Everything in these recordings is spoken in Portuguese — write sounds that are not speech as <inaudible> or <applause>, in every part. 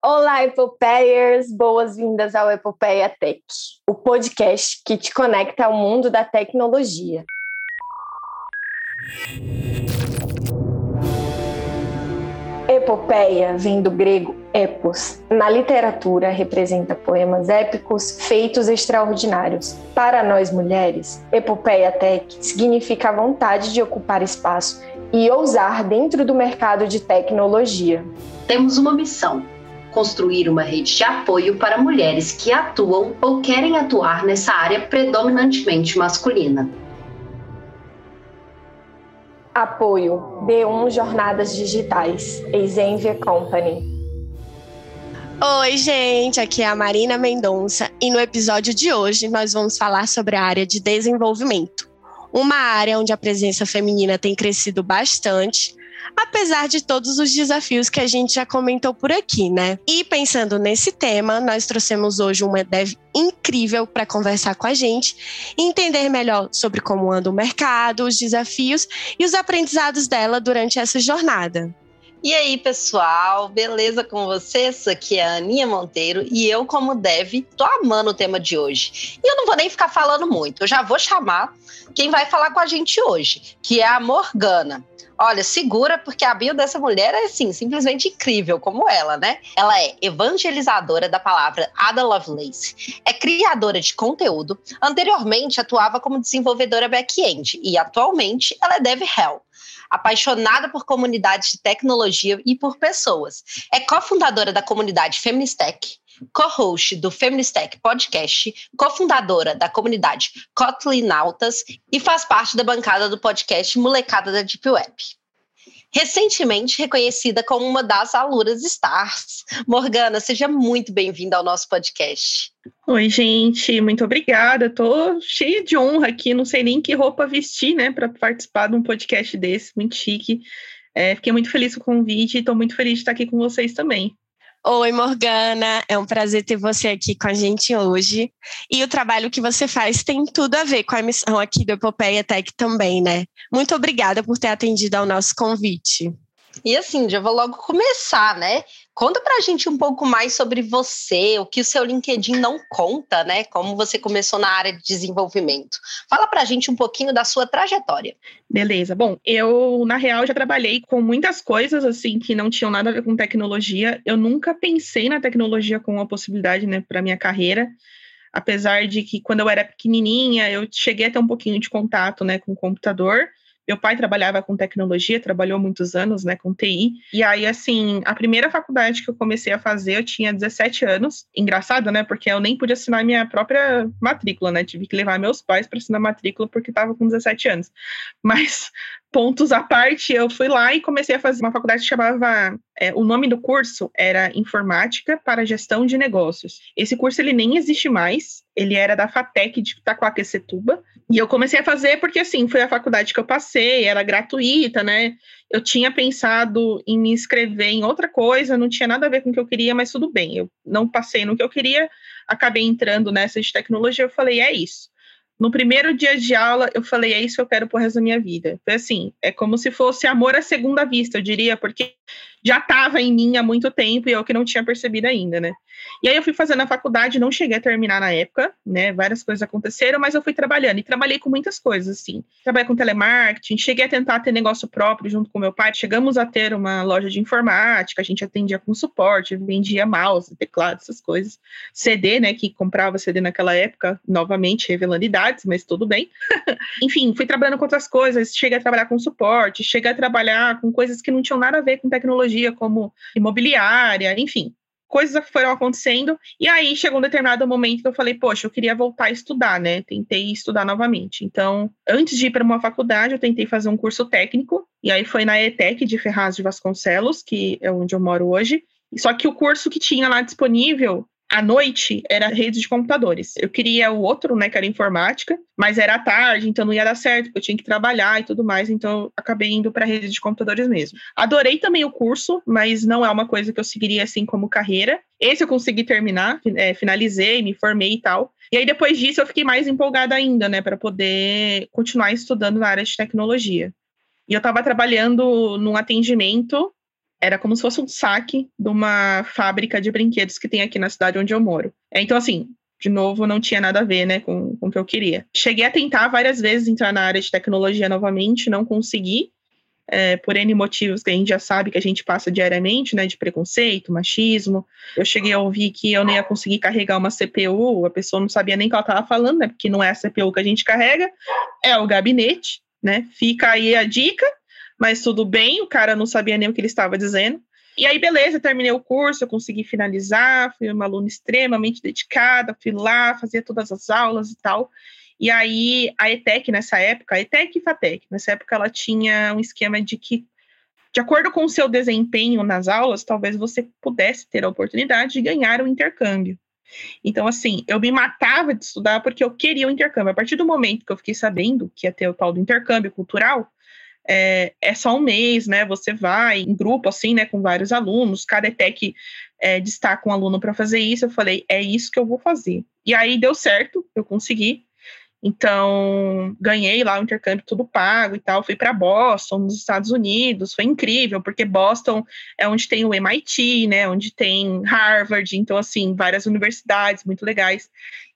Olá, Epopeiers! Boas-vindas ao Epopeia Tech, o podcast que te conecta ao mundo da tecnologia. Epopeia vem do grego epos. Na literatura, representa poemas épicos, feitos extraordinários. Para nós mulheres, epopeia tech significa a vontade de ocupar espaço e ousar dentro do mercado de tecnologia. Temos uma missão: construir uma rede de apoio para mulheres que atuam ou querem atuar nessa área predominantemente masculina. Apoio B1 Jornadas Digitais, Exenvia Company. Oi, gente, aqui é a Marina Mendonça e no episódio de hoje nós vamos falar sobre a área de desenvolvimento. Uma área onde a presença feminina tem crescido bastante apesar de todos os desafios que a gente já comentou por aqui, né? E pensando nesse tema, nós trouxemos hoje uma dev incrível para conversar com a gente entender melhor sobre como anda o mercado, os desafios e os aprendizados dela durante essa jornada. E aí, pessoal, beleza com vocês? Aqui é a Aninha Monteiro e eu, como dev, tô amando o tema de hoje. E eu não vou nem ficar falando muito, eu já vou chamar quem vai falar com a gente hoje, que é a Morgana. Olha, segura, porque a bio dessa mulher é, assim, simplesmente incrível, como ela, né? Ela é evangelizadora da palavra Ada Lovelace, é criadora de conteúdo, anteriormente atuava como desenvolvedora back-end e atualmente ela é dev hell apaixonada por comunidades de tecnologia e por pessoas. É cofundadora da comunidade Feministech, co-host do Feministech Podcast, cofundadora da comunidade Kotlinautas e faz parte da bancada do podcast Molecada da Deep Web. Recentemente reconhecida como uma das aluras stars. Morgana, seja muito bem-vinda ao nosso podcast. Oi, gente, muito obrigada. Estou cheia de honra aqui, não sei nem que roupa vestir, né, para participar de um podcast desse, muito chique. É, fiquei muito feliz com o convite e estou muito feliz de estar aqui com vocês também. Oi, Morgana. É um prazer ter você aqui com a gente hoje. E o trabalho que você faz tem tudo a ver com a missão aqui do Epopeia Tech também, né? Muito obrigada por ter atendido ao nosso convite. E assim, já vou logo começar, né? Conta pra gente um pouco mais sobre você, o que o seu LinkedIn não conta, né? Como você começou na área de desenvolvimento. Fala pra gente um pouquinho da sua trajetória. Beleza. Bom, eu, na real, já trabalhei com muitas coisas, assim, que não tinham nada a ver com tecnologia. Eu nunca pensei na tecnologia como uma possibilidade, né, pra minha carreira. Apesar de que, quando eu era pequenininha, eu cheguei a ter um pouquinho de contato, né, com o computador. Meu pai trabalhava com tecnologia, trabalhou muitos anos, né, com TI. E aí, assim, a primeira faculdade que eu comecei a fazer, eu tinha 17 anos. Engraçado, né, porque eu nem pude assinar minha própria matrícula, né? Tive que levar meus pais para assinar matrícula porque estava com 17 anos. Mas pontos à parte, eu fui lá e comecei a fazer uma faculdade que chamava. É, o nome do curso era Informática para Gestão de Negócios. Esse curso ele nem existe mais, ele era da FATEC de Itacoaquecetuba, e eu comecei a fazer porque, assim, foi a faculdade que eu passei, era gratuita, né? Eu tinha pensado em me inscrever em outra coisa, não tinha nada a ver com o que eu queria, mas tudo bem. Eu não passei no que eu queria, acabei entrando nessa de tecnologia, eu falei, é isso. No primeiro dia de aula, eu falei, é isso que eu quero pro resto da minha vida. Foi assim, é como se fosse amor à segunda vista, eu diria, porque já estava em mim há muito tempo e eu que não tinha percebido ainda, né? E aí eu fui fazendo a faculdade, não cheguei a terminar na época, né? Várias coisas aconteceram, mas eu fui trabalhando e trabalhei com muitas coisas, assim. Trabalhei com telemarketing, cheguei a tentar ter negócio próprio junto com meu pai. Chegamos a ter uma loja de informática, a gente atendia com suporte, vendia mouse, teclado, essas coisas. CD, né? Que comprava CD naquela época, novamente revelando idades, mas tudo bem. <laughs> Enfim, fui trabalhando com outras coisas, cheguei a trabalhar com suporte, cheguei a trabalhar com coisas que não tinham nada a ver com tecnologia tecnologia, como imobiliária, enfim, coisas foram acontecendo. E aí chegou um determinado momento que eu falei, poxa, eu queria voltar a estudar, né? Tentei estudar novamente. Então, antes de ir para uma faculdade, eu tentei fazer um curso técnico. E aí foi na ETEC de Ferraz de Vasconcelos, que é onde eu moro hoje. Só que o curso que tinha lá disponível à noite era rede de computadores. Eu queria o outro, né, que era informática, mas era à tarde, então não ia dar certo, porque eu tinha que trabalhar e tudo mais, então eu acabei indo para rede de computadores mesmo. Adorei também o curso, mas não é uma coisa que eu seguiria assim como carreira. Esse eu consegui terminar, é, finalizei, me formei e tal. E aí depois disso eu fiquei mais empolgada ainda, né, para poder continuar estudando na área de tecnologia. E eu estava trabalhando num atendimento era como se fosse um saque de uma fábrica de brinquedos que tem aqui na cidade onde eu moro. É, então, assim, de novo, não tinha nada a ver né, com, com o que eu queria. Cheguei a tentar várias vezes entrar na área de tecnologia novamente, não consegui, é, por N motivos que a gente já sabe que a gente passa diariamente, né, de preconceito, machismo. Eu cheguei a ouvir que eu nem ia conseguir carregar uma CPU, a pessoa não sabia nem o que ela estava falando, né, porque não é a CPU que a gente carrega, é o gabinete, né, fica aí a dica, mas tudo bem, o cara não sabia nem o que ele estava dizendo. E aí, beleza, terminei o curso, eu consegui finalizar, fui uma aluna extremamente dedicada, fui lá, fazia todas as aulas e tal. E aí, a ETEC, nessa época, a ETEC e FATEC, nessa época ela tinha um esquema de que, de acordo com o seu desempenho nas aulas, talvez você pudesse ter a oportunidade de ganhar um intercâmbio. Então, assim, eu me matava de estudar porque eu queria o intercâmbio. A partir do momento que eu fiquei sabendo que ia ter o tal do intercâmbio cultural, é, é só um mês, né? Você vai em grupo, assim, né, com vários alunos, cada ETEC é, destaca um aluno para fazer isso. Eu falei, é isso que eu vou fazer. E aí deu certo, eu consegui. Então, ganhei lá o intercâmbio tudo pago e tal. Fui para Boston, nos Estados Unidos. Foi incrível, porque Boston é onde tem o MIT, né? Onde tem Harvard. Então, assim, várias universidades muito legais.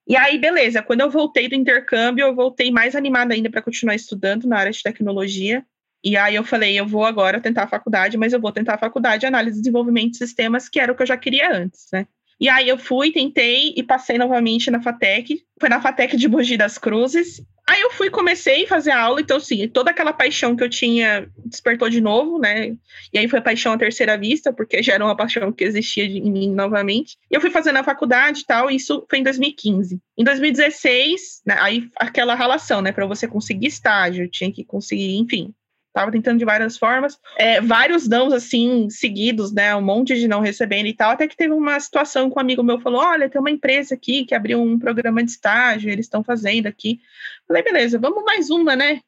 E aí, beleza. Quando eu voltei do intercâmbio, eu voltei mais animada ainda para continuar estudando na área de tecnologia. E aí eu falei, eu vou agora tentar a faculdade, mas eu vou tentar a faculdade de análise e desenvolvimento de sistemas, que era o que eu já queria antes, né? E aí eu fui, tentei e passei novamente na FATEC. Foi na FATEC de Mogi das Cruzes. Aí eu fui, comecei a fazer aula, então, assim, toda aquela paixão que eu tinha despertou de novo, né? E aí foi a paixão à terceira vista, porque já era uma paixão que existia em mim novamente. E eu fui fazendo a faculdade e tal, e isso foi em 2015. Em 2016, né, aí aquela relação, né? Para você conseguir estágio, tinha que conseguir, enfim, Tava tentando de várias formas. É, vários não, assim, seguidos, né? Um monte de não recebendo e tal. Até que teve uma situação que um amigo meu falou: olha, tem uma empresa aqui que abriu um programa de estágio, eles estão fazendo aqui. Falei, beleza, vamos mais uma, né?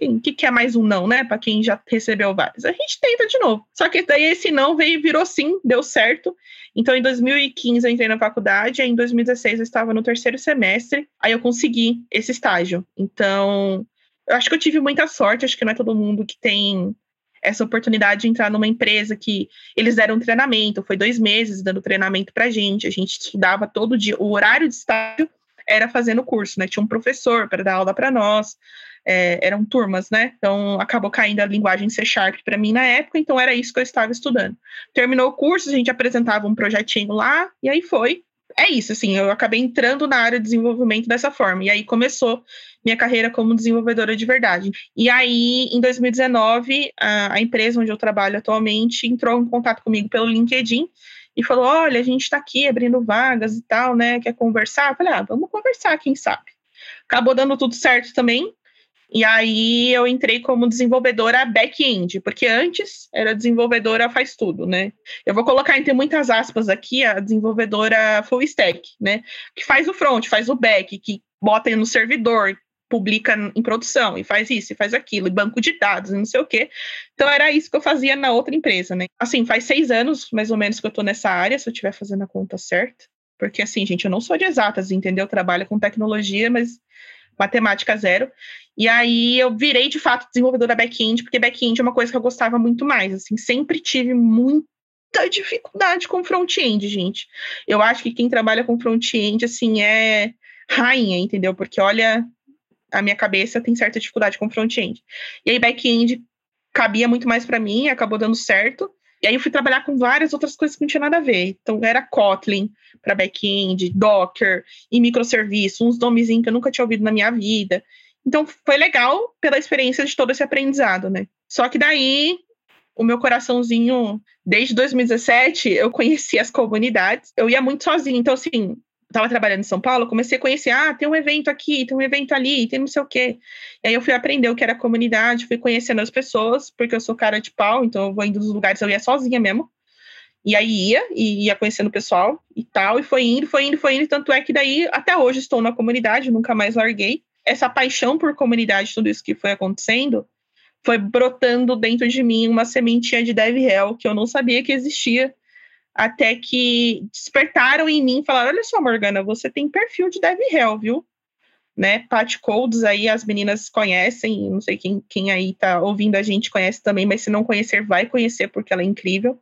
O que, que é mais um não, né? Para quem já recebeu vários. A gente tenta de novo. Só que daí esse não veio virou sim, deu certo. Então, em 2015 eu entrei na faculdade, em 2016 eu estava no terceiro semestre, aí eu consegui esse estágio. Então, eu acho que eu tive muita sorte, acho que não é todo mundo que tem essa oportunidade de entrar numa empresa que eles deram treinamento, foi dois meses dando treinamento pra gente, a gente estudava todo dia, o horário de estágio era fazendo curso, né? Tinha um professor para dar aula para nós, é, eram turmas, né? Então acabou caindo a linguagem C Sharp para mim na época, então era isso que eu estava estudando. Terminou o curso, a gente apresentava um projetinho lá, e aí foi é isso, assim, eu acabei entrando na área de desenvolvimento dessa forma. E aí começou minha carreira como desenvolvedora de verdade. E aí, em 2019, a, a empresa onde eu trabalho atualmente entrou em contato comigo pelo LinkedIn e falou: olha, a gente está aqui abrindo vagas e tal, né? Quer conversar? Eu falei, ah, vamos conversar, quem sabe. Acabou dando tudo certo também. E aí eu entrei como desenvolvedora back-end, porque antes era desenvolvedora faz tudo, né? Eu vou colocar entre muitas aspas aqui a desenvolvedora full stack, né? Que faz o front, faz o back, que bota no servidor, publica em produção e faz isso e faz aquilo, e banco de dados e não sei o quê. Então era isso que eu fazia na outra empresa, né? Assim, faz seis anos, mais ou menos, que eu tô nessa área, se eu estiver fazendo a conta certa. Porque, assim, gente, eu não sou de exatas, entendeu? Eu trabalho com tecnologia, mas matemática zero. E aí eu virei de fato desenvolvedora back-end, porque back-end é uma coisa que eu gostava muito mais, assim, sempre tive muita dificuldade com front-end, gente. Eu acho que quem trabalha com front-end, assim, é rainha, entendeu? Porque olha, a minha cabeça tem certa dificuldade com front-end. E aí back-end cabia muito mais para mim, acabou dando certo. E aí eu fui trabalhar com várias outras coisas que não tinha nada a ver. Então era Kotlin para back-end, Docker e microserviços, uns nomezinhos que eu nunca tinha ouvido na minha vida. Então foi legal pela experiência de todo esse aprendizado, né? Só que daí o meu coraçãozinho, desde 2017, eu conheci as comunidades. Eu ia muito sozinha, então assim, estava trabalhando em São Paulo, comecei a conhecer, ah, tem um evento aqui, tem um evento ali, tem não sei o quê. E aí eu fui aprender o que era comunidade, fui conhecendo as pessoas, porque eu sou cara de pau, então eu vou indo nos lugares, eu ia sozinha mesmo. E aí ia, e ia conhecendo o pessoal e tal, e foi indo, foi indo, foi indo, tanto é que daí até hoje estou na comunidade, nunca mais larguei essa paixão por comunidade, tudo isso que foi acontecendo, foi brotando dentro de mim uma sementinha de dev hell que eu não sabia que existia, até que despertaram em mim e falaram: Olha só, Morgana, você tem perfil de dev hell, viu? né? Pat Codes aí as meninas conhecem, não sei quem, quem aí tá ouvindo a gente conhece também, mas se não conhecer, vai conhecer porque ela é incrível.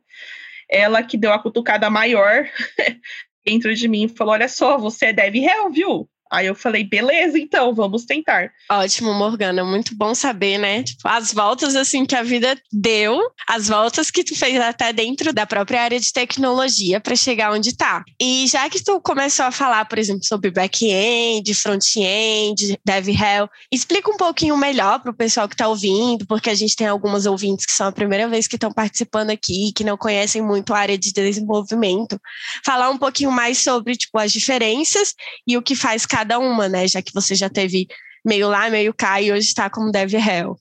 Ela que deu a cutucada maior <laughs> dentro de mim falou: Olha só, você é Dev Hell, viu? Aí eu falei, beleza, então, vamos tentar. Ótimo, Morgana, muito bom saber, né? Tipo, as voltas assim que a vida deu, as voltas que tu fez até dentro da própria área de tecnologia para chegar onde tá. E já que tu começou a falar, por exemplo, sobre back-end, front-end, dev hell, explica um pouquinho melhor para o pessoal que está ouvindo, porque a gente tem algumas ouvintes que são a primeira vez que estão participando aqui, que não conhecem muito a área de desenvolvimento. Falar um pouquinho mais sobre tipo as diferenças e o que faz cada cada uma, né? Já que você já teve meio lá, meio cá e hoje está como Dev Hell.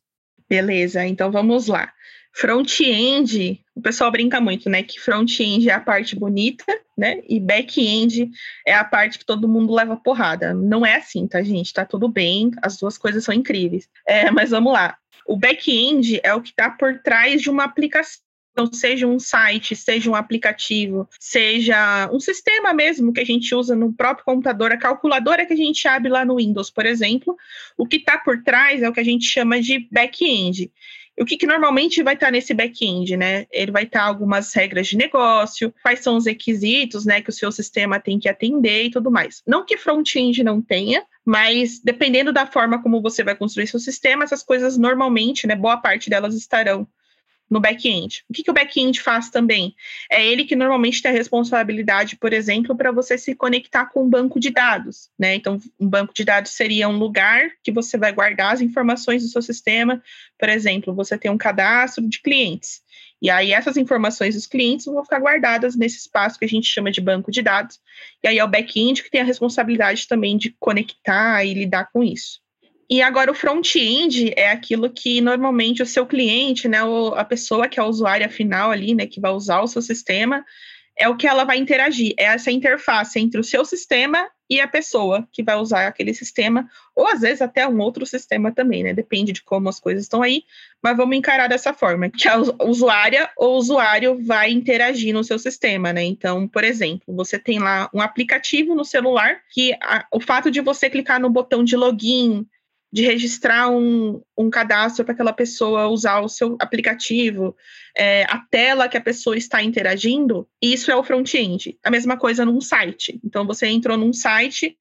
Beleza, então vamos lá. Front-end, o pessoal brinca muito, né? Que front-end é a parte bonita, né? E back-end é a parte que todo mundo leva porrada. Não é assim, tá, gente? Tá tudo bem, as duas coisas são incríveis. É, mas vamos lá. O back-end é o que está por trás de uma aplicação então, seja um site, seja um aplicativo, seja um sistema mesmo que a gente usa no próprio computador, a calculadora que a gente abre lá no Windows, por exemplo, o que está por trás é o que a gente chama de back-end. O que, que, normalmente vai estar tá nesse back-end, né? Ele vai estar tá algumas regras de negócio, quais são os requisitos, né, que o seu sistema tem que atender e tudo mais. Não que front-end não tenha, mas dependendo da forma como você vai construir seu sistema, essas coisas normalmente, né, boa parte delas estarão no back-end. O que, que o back-end faz também? É ele que normalmente tem a responsabilidade, por exemplo, para você se conectar com um banco de dados, né? Então, um banco de dados seria um lugar que você vai guardar as informações do seu sistema. Por exemplo, você tem um cadastro de clientes. E aí essas informações dos clientes vão ficar guardadas nesse espaço que a gente chama de banco de dados. E aí é o back-end que tem a responsabilidade também de conectar e lidar com isso. E agora o front-end é aquilo que normalmente o seu cliente, né, a pessoa que é a usuária final ali, né, que vai usar o seu sistema, é o que ela vai interagir, é essa interface entre o seu sistema e a pessoa que vai usar aquele sistema, ou às vezes até um outro sistema também, né? Depende de como as coisas estão aí, mas vamos encarar dessa forma, que a usuária ou usuário vai interagir no seu sistema, né? Então, por exemplo, você tem lá um aplicativo no celular que a, o fato de você clicar no botão de login, de registrar um, um cadastro para aquela pessoa usar o seu aplicativo, é, a tela que a pessoa está interagindo, isso é o front-end. A mesma coisa num site. Então, você entrou num site,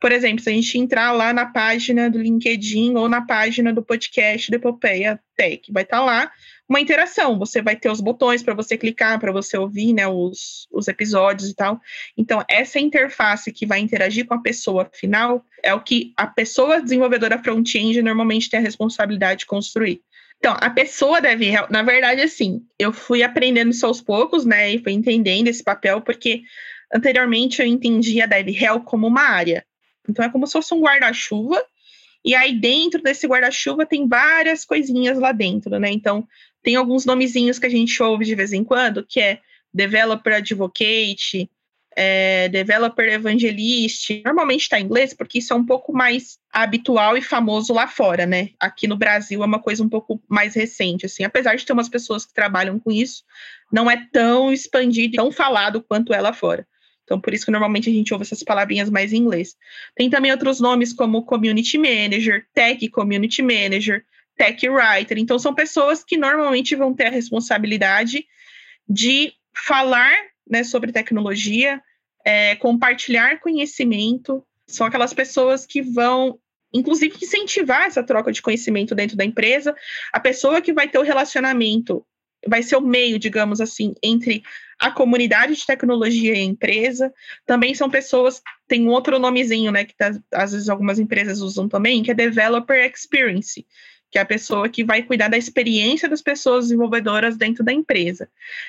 por exemplo, se a gente entrar lá na página do LinkedIn ou na página do podcast do Epopeia Tech, vai estar tá lá uma interação. Você vai ter os botões para você clicar, para você ouvir né, os, os episódios e tal. Então, essa interface que vai interagir com a pessoa final é o que a pessoa desenvolvedora front-end normalmente tem a responsabilidade de construir. Então, a pessoa deve, na verdade, assim, eu fui aprendendo isso aos poucos, né, e fui entendendo esse papel, porque anteriormente eu entendia a DevRel como uma área. Então, é como se fosse um guarda-chuva, e aí dentro desse guarda-chuva tem várias coisinhas lá dentro, né? Então, tem alguns nomezinhos que a gente ouve de vez em quando, que é Developer Advocate, é, Developer Evangelist. Normalmente está em inglês, porque isso é um pouco mais habitual e famoso lá fora, né? Aqui no Brasil é uma coisa um pouco mais recente, assim. Apesar de ter umas pessoas que trabalham com isso, não é tão expandido, tão falado quanto é lá fora. Então, por isso que normalmente a gente ouve essas palavrinhas mais em inglês. Tem também outros nomes como Community Manager, Tech Community Manager, tech writer. Então, são pessoas que normalmente vão ter a responsabilidade de falar né, sobre tecnologia, é, compartilhar conhecimento. São aquelas pessoas que vão, inclusive, incentivar essa troca de conhecimento dentro da empresa. A pessoa que vai ter o relacionamento vai ser o meio, digamos assim, entre a comunidade de tecnologia e a empresa. Também são pessoas, tem um outro nomezinho, né, que tá, às vezes algumas empresas usam também, que é Developer Experience, que é a pessoa que vai cuidar da experiência das pessoas desenvolvedoras dentro da empresa.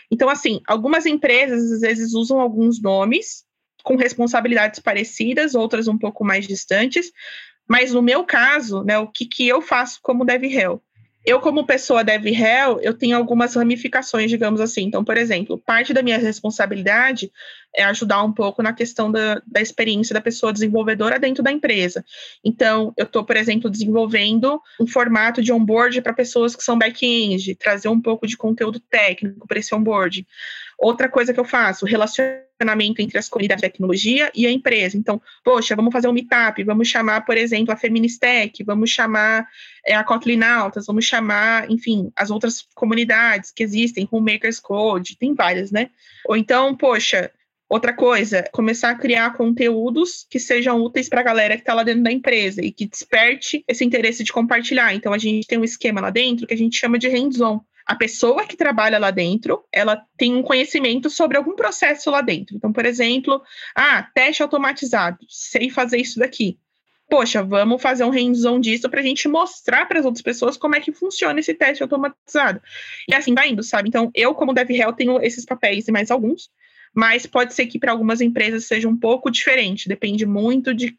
Então, assim, algumas empresas às vezes usam alguns nomes com responsabilidades parecidas, outras um pouco mais distantes, mas no meu caso, né, o que, que eu faço como DevRel? eu, como pessoa dev réu, eu tenho algumas ramificações, digamos assim. Então, por exemplo, parte da minha responsabilidade é ajudar um pouco na questão da, da experiência da pessoa desenvolvedora dentro da empresa. Então, eu estou, por exemplo, desenvolvendo um formato de onboard para pessoas que são back-end, trazer um pouco de conteúdo técnico para esse onboard. Outra coisa que eu faço, relacionamento entre as comunidades de tecnologia e a empresa. Então, poxa, vamos fazer um meetup, vamos chamar, por exemplo, a Feministec, vamos chamar é, a Kotlin Altas, vamos chamar, enfim, as outras comunidades que existem, Homemakers Code, tem várias, né? Ou então, poxa, Outra coisa, começar a criar conteúdos que sejam úteis para a galera que está lá dentro da empresa e que desperte esse interesse de compartilhar. Então, a gente tem um esquema lá dentro que a gente chama de hands-on. A pessoa que trabalha lá dentro, ela tem um conhecimento sobre algum processo lá dentro. Então, por exemplo, ah, teste automatizado, sei fazer isso daqui. Poxa, vamos fazer um hands-on disso para a gente mostrar para as outras pessoas como é que funciona esse teste automatizado. E assim vai indo, sabe? Então, eu, como DevRel, tenho esses papéis e mais alguns mas pode ser que para algumas empresas seja um pouco diferente, depende muito de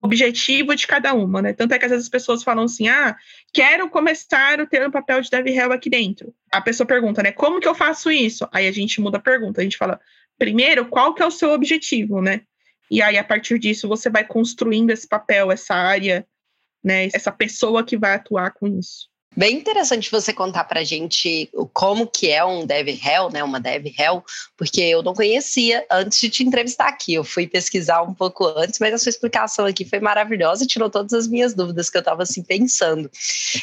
objetivo de cada uma, né? Tanto é que às vezes as pessoas falam assim: "Ah, quero começar a ter um papel de dev rel aqui dentro". A pessoa pergunta, né: "Como que eu faço isso?". Aí a gente muda a pergunta, a gente fala: "Primeiro, qual que é o seu objetivo, né?". E aí a partir disso você vai construindo esse papel, essa área, né, essa pessoa que vai atuar com isso. Bem interessante você contar para a gente como que é um dev hell, né, uma dev hell, porque eu não conhecia antes de te entrevistar aqui. Eu fui pesquisar um pouco antes, mas a sua explicação aqui foi maravilhosa e tirou todas as minhas dúvidas que eu estava assim pensando.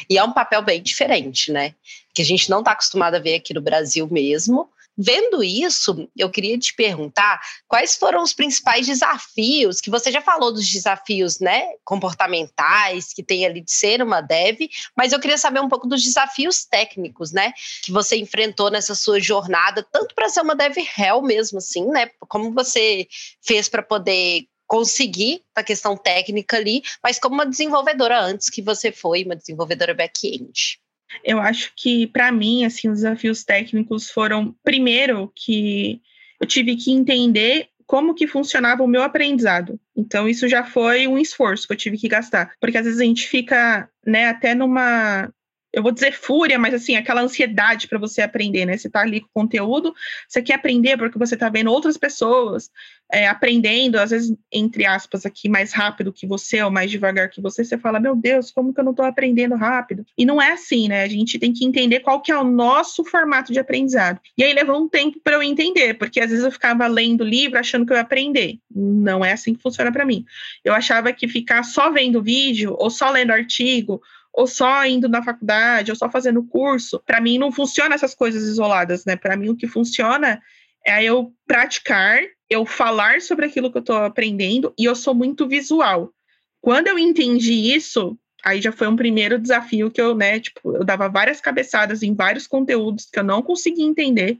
E é um papel bem diferente, né? Que a gente não está acostumado a ver aqui no Brasil mesmo. Vendo isso, eu queria te perguntar quais foram os principais desafios, que você já falou dos desafios né, comportamentais que tem ali de ser uma dev, mas eu queria saber um pouco dos desafios técnicos, né? Que você enfrentou nessa sua jornada, tanto para ser uma dev real mesmo, assim, né? Como você fez para poder conseguir a questão técnica ali, mas como uma desenvolvedora antes que você foi, uma desenvolvedora back-end. Eu acho que, para mim, assim, os desafios técnicos foram, primeiro, que eu tive que entender como que funcionava o meu aprendizado. Então, isso já foi um esforço que eu tive que gastar. Porque às vezes a gente fica, né, até numa eu vou dizer fúria, mas assim, aquela ansiedade para você aprender, né? Você está ali com o conteúdo, você quer aprender porque você está vendo outras pessoas é, aprendendo, às vezes, entre aspas, aqui, mais rápido que você ou mais devagar que você, você fala, meu Deus, como que eu não estou aprendendo rápido? E não é assim, né? A gente tem que entender qual que é o nosso formato de aprendizado. E aí levou um tempo para eu entender, porque às vezes eu ficava lendo livro achando que eu ia aprender. Não é assim que funciona para mim. Eu achava que ficar só vendo vídeo ou só lendo artigo ou só indo na faculdade, ou só fazendo curso. Para mim não funciona essas coisas isoladas, né? Para mim o que funciona é eu praticar, eu falar sobre aquilo que eu estou aprendendo e eu sou muito visual. Quando eu entendi isso, aí já foi um primeiro desafio que eu, né, tipo, eu dava várias cabeçadas em vários conteúdos que eu não conseguia entender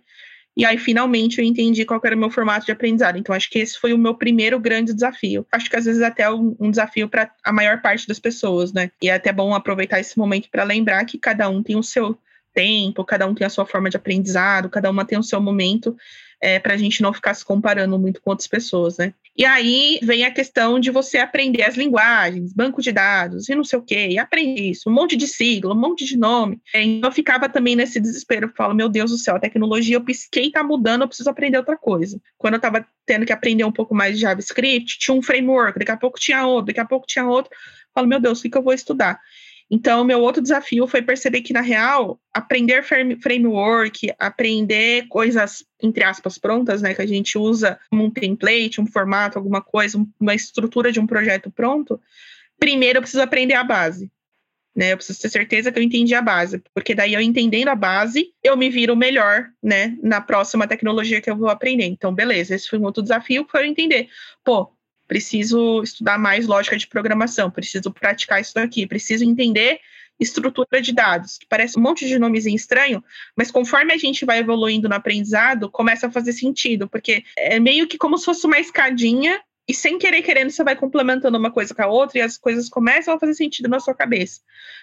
e aí, finalmente, eu entendi qual era o meu formato de aprendizado. Então, acho que esse foi o meu primeiro grande desafio. Acho que às vezes até um, um desafio para a maior parte das pessoas, né? E é até bom aproveitar esse momento para lembrar que cada um tem o seu tempo, cada um tem a sua forma de aprendizado, cada uma tem o seu momento é, para a gente não ficar se comparando muito com outras pessoas, né? E aí vem a questão de você aprender as linguagens, banco de dados e não sei o quê, e aprender isso, um monte de sigla, um monte de nome. É, então eu ficava também nesse desespero, falo, meu Deus do céu, a tecnologia, eu pisquei, tá mudando, eu preciso aprender outra coisa. Quando eu estava tendo que aprender um pouco mais de JavaScript, tinha um framework, daqui a pouco tinha outro, daqui a pouco tinha outro. Falo, meu Deus, o que, que eu vou estudar? Então, meu outro desafio foi perceber que, na real, aprender framework, aprender coisas, entre aspas, prontas, né, que a gente usa como um template, um formato, alguma coisa, uma estrutura de um projeto pronto, primeiro eu preciso aprender a base. Né, eu preciso ter certeza que eu entendi a base, porque daí eu entendendo a base, eu me viro melhor, né, na próxima tecnologia que eu vou aprender. Então, beleza, esse foi um outro desafio, foi eu entender. Pô, preciso estudar mais lógica de programação, preciso praticar isso aqui, preciso entender estrutura de dados, que parece um monte de nomezinho estranho, mas conforme a gente vai evoluindo no aprendizado, começa a fazer sentido, porque é meio que como se fosse uma escadinha e sem querer querendo você vai complementando uma coisa com a outra e as coisas começam a fazer sentido na sua cabeça.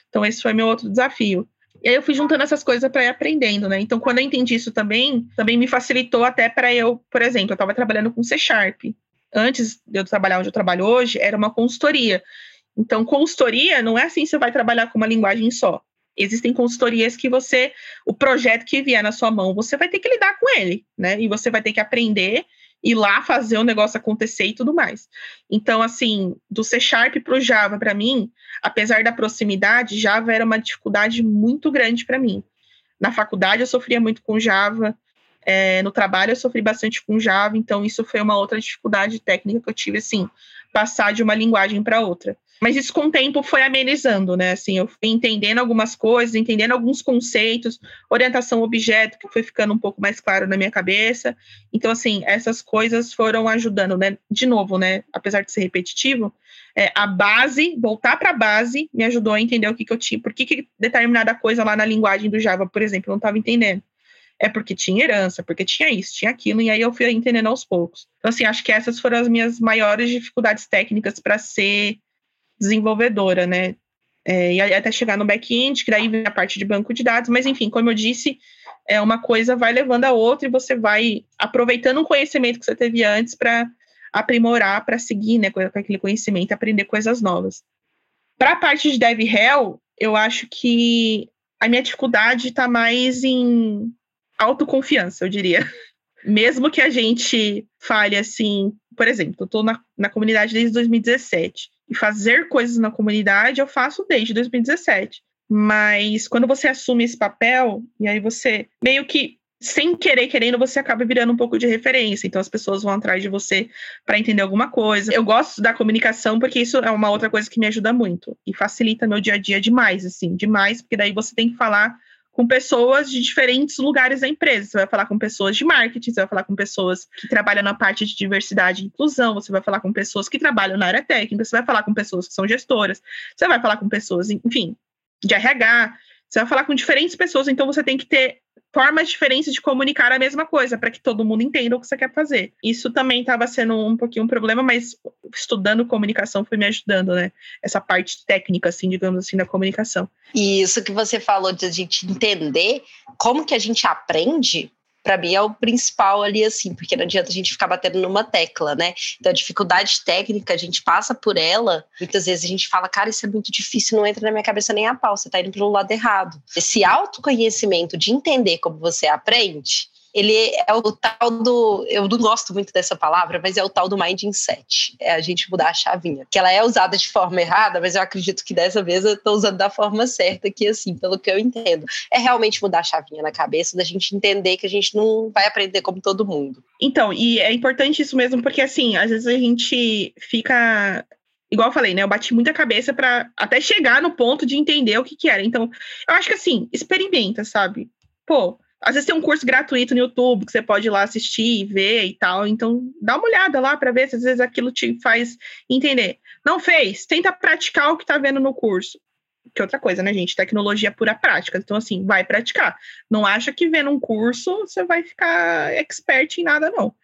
Então esse foi meu outro desafio. E aí eu fui juntando essas coisas para ir aprendendo, né? Então quando eu entendi isso também, também me facilitou até para eu, por exemplo, eu estava trabalhando com C Sharp antes de eu trabalhar onde eu trabalho hoje, era uma consultoria. Então, consultoria não é assim você vai trabalhar com uma linguagem só. Existem consultorias que você, o projeto que vier na sua mão, você vai ter que lidar com ele, né? E você vai ter que aprender ir lá fazer o negócio acontecer e tudo mais. Então, assim, do C Sharp para o Java, para mim, apesar da proximidade, Java era uma dificuldade muito grande para mim. Na faculdade eu sofria muito com Java, É, no trabalho eu sofri bastante com Java, então isso foi uma outra dificuldade técnica que eu tive, assim, passar de uma linguagem para outra. Mas isso com o tempo foi amenizando, né? Assim, eu fui entendendo algumas coisas, entendendo alguns conceitos, orientação objeto, que foi ficando um pouco mais claro na minha cabeça. Então, assim, essas coisas foram ajudando, né? De novo, né? Apesar de ser repetitivo, é, a base, voltar para a base, me ajudou a entender o que, que eu tinha. Por que, que determinada coisa lá na linguagem do Java, por exemplo, eu não estava entendendo é porque tinha herança, porque tinha isso, tinha aquilo, e aí eu fui entendendo aos poucos. Então, assim, acho que essas foram as minhas maiores dificuldades técnicas para ser desenvolvedora, né? É, e até chegar no back-end, que daí vem a parte de banco de dados, mas enfim, como eu disse, é uma coisa vai levando a outra e você vai aproveitando um conhecimento que você teve antes para aprimorar, para seguir né, com aquele conhecimento, aprender coisas novas. Para a parte de Dev Hell, eu acho que a minha dificuldade está mais em autoconfiança, eu diria. <laughs> Mesmo que a gente fale assim, por exemplo, eu estou na, na comunidade desde 2017 e fazer coisas na comunidade eu faço desde 2017. Mas quando você assume esse papel, e aí você meio que sem querer, querendo, você acaba virando um pouco de referência. Então as pessoas vão atrás de você para entender alguma coisa. Eu gosto da comunicação porque isso é uma outra coisa que me ajuda muito e facilita meu dia a dia demais, assim, demais, porque daí você tem que falar com pessoas de diferentes lugares da empresa. Você vai falar com pessoas de marketing, você vai falar com pessoas que trabalham na parte de diversidade e inclusão, você vai falar com pessoas que trabalham na área técnica, você vai falar com pessoas que são gestoras, você vai falar com pessoas, enfim, de RH, você vai falar com diferentes pessoas, então você tem que ter formas diferentes de comunicar a mesma coisa, para que todo mundo entenda o que você quer fazer. Isso também estava sendo um pouquinho um problema, mas estudando comunicação foi me ajudando, né? Essa parte técnica, assim, digamos assim, da comunicação. E isso que você falou de a gente entender como que a gente aprende, para mim é o principal ali, assim, porque não adianta a gente ficar batendo numa tecla, né? Então, a dificuldade técnica, a gente passa por ela, muitas vezes a gente fala, cara, isso é muito difícil, não entra na minha cabeça nem a pau, você tá indo pelo lado errado. Esse autoconhecimento de entender como você aprende, ele é o tal do. Eu não gosto muito dessa palavra, mas é o tal do mindset. É a gente mudar a chavinha. Que ela é usada de forma errada, mas eu acredito que dessa vez eu estou usando da forma certa, que assim, pelo que eu entendo. É realmente mudar a chavinha na cabeça, da gente entender que a gente não vai aprender como todo mundo. Então, e é importante isso mesmo, porque assim, às vezes a gente fica igual eu falei, né? Eu bati muita cabeça para até chegar no ponto de entender o que que era. Então, eu acho que assim, experimenta, sabe? Pô, às vezes tem um curso gratuito no YouTube que você pode ir lá assistir e ver e tal. Então, dá uma olhada lá para ver se às vezes aquilo te faz entender. Não fez? Tenta praticar o que está vendo no curso. Que outra coisa, né, gente? Tecnologia é pura prática. Então, assim, vai praticar. Não acha que vendo um curso você vai ficar expert em nada, não.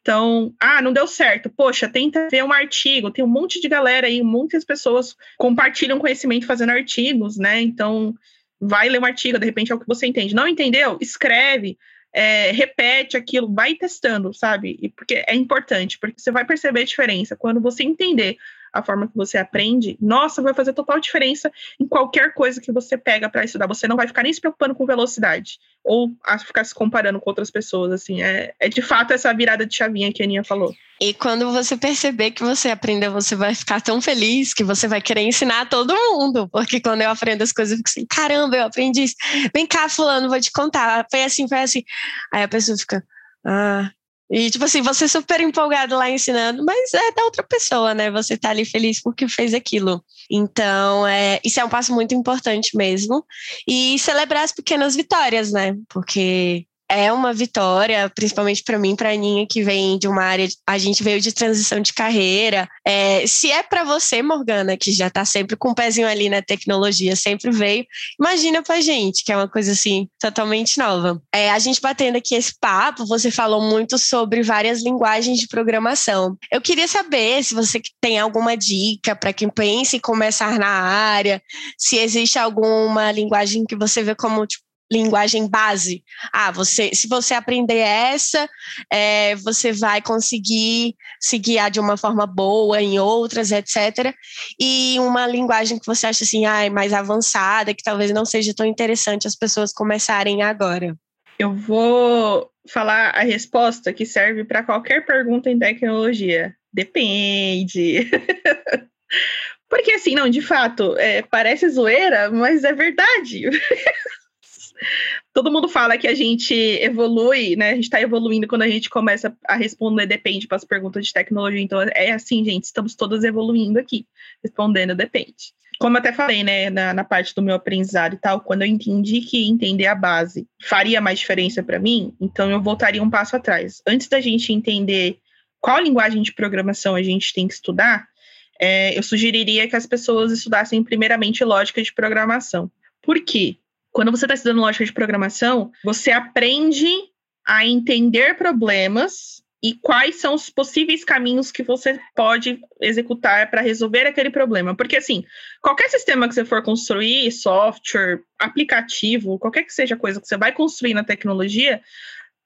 Então, ah, não deu certo. Poxa, tenta ver um artigo. Tem um monte de galera aí, muitas pessoas compartilham conhecimento fazendo artigos, né? Então, vai ler um artigo, de repente é o que você entende. Não entendeu? Escreve, é, repete aquilo, vai testando, sabe? E porque é importante, porque você vai perceber a diferença. Quando você entender a forma que você aprende, nossa, vai fazer total diferença em qualquer coisa que você pega para estudar. Você não vai ficar nem se preocupando com velocidade ou ficar se comparando com outras pessoas, assim. É, é de fato essa virada de chavinha que a Aninha falou. E quando você perceber que você aprendeu, você vai ficar tão feliz que você vai querer ensinar a todo mundo. Porque quando eu aprendo as coisas, eu fico assim, caramba, eu aprendi isso. Vem cá, fulano, vou te contar. Foi assim, foi assim. Aí a pessoa fica, ah, e, tipo assim, você super empolgado lá ensinando, mas é da outra pessoa, né? Você tá ali feliz porque fez aquilo. Então, é, isso é um passo muito importante mesmo. E celebrar as pequenas vitórias, né? Porque é uma vitória, principalmente para mim, para a Aninha, que vem de uma área, a gente veio de transição de carreira. É, se é para você, Morgana, que já está sempre com o um pezinho ali na tecnologia, sempre veio, imagina para a gente, que é uma coisa assim, totalmente nova. É, a gente batendo aqui esse papo, você falou muito sobre várias linguagens de programação. Eu queria saber se você tem alguma dica para quem pensa em começar na área, se existe alguma linguagem que você vê como tipo, linguagem base. Ah, você, se você aprender essa, é, você vai conseguir se guiar de uma forma boa em outras, etc. E uma linguagem que você acha assim, ah, mais avançada, que talvez não seja tão interessante as pessoas começarem agora. Eu vou falar a resposta que serve para qualquer pergunta em tecnologia. Depende. <laughs> Porque assim, não, de fato, é, parece zoeira, mas é verdade. <laughs> Todo mundo fala que a gente evolui, né? A gente está evoluindo quando a gente começa a responder depende para as perguntas de tecnologia. Então, é assim, gente, estamos todas evoluindo aqui, respondendo depende. Como eu até falei, né, na, na parte do meu aprendizado e tal, quando eu entendi que entender a base faria mais diferença para mim, então eu voltaria um passo atrás. Antes da gente entender qual linguagem de programação a gente tem que estudar, é, eu sugeriria que as pessoas estudassem primeiramente lógica de programação. Por quê? Quando você está estudando lógica de programação, você aprende a entender problemas e quais são os possíveis caminhos que você pode executar para resolver aquele problema. Porque, assim, qualquer sistema que você for construir, software, aplicativo, qualquer que seja a coisa que você vai construir na tecnologia,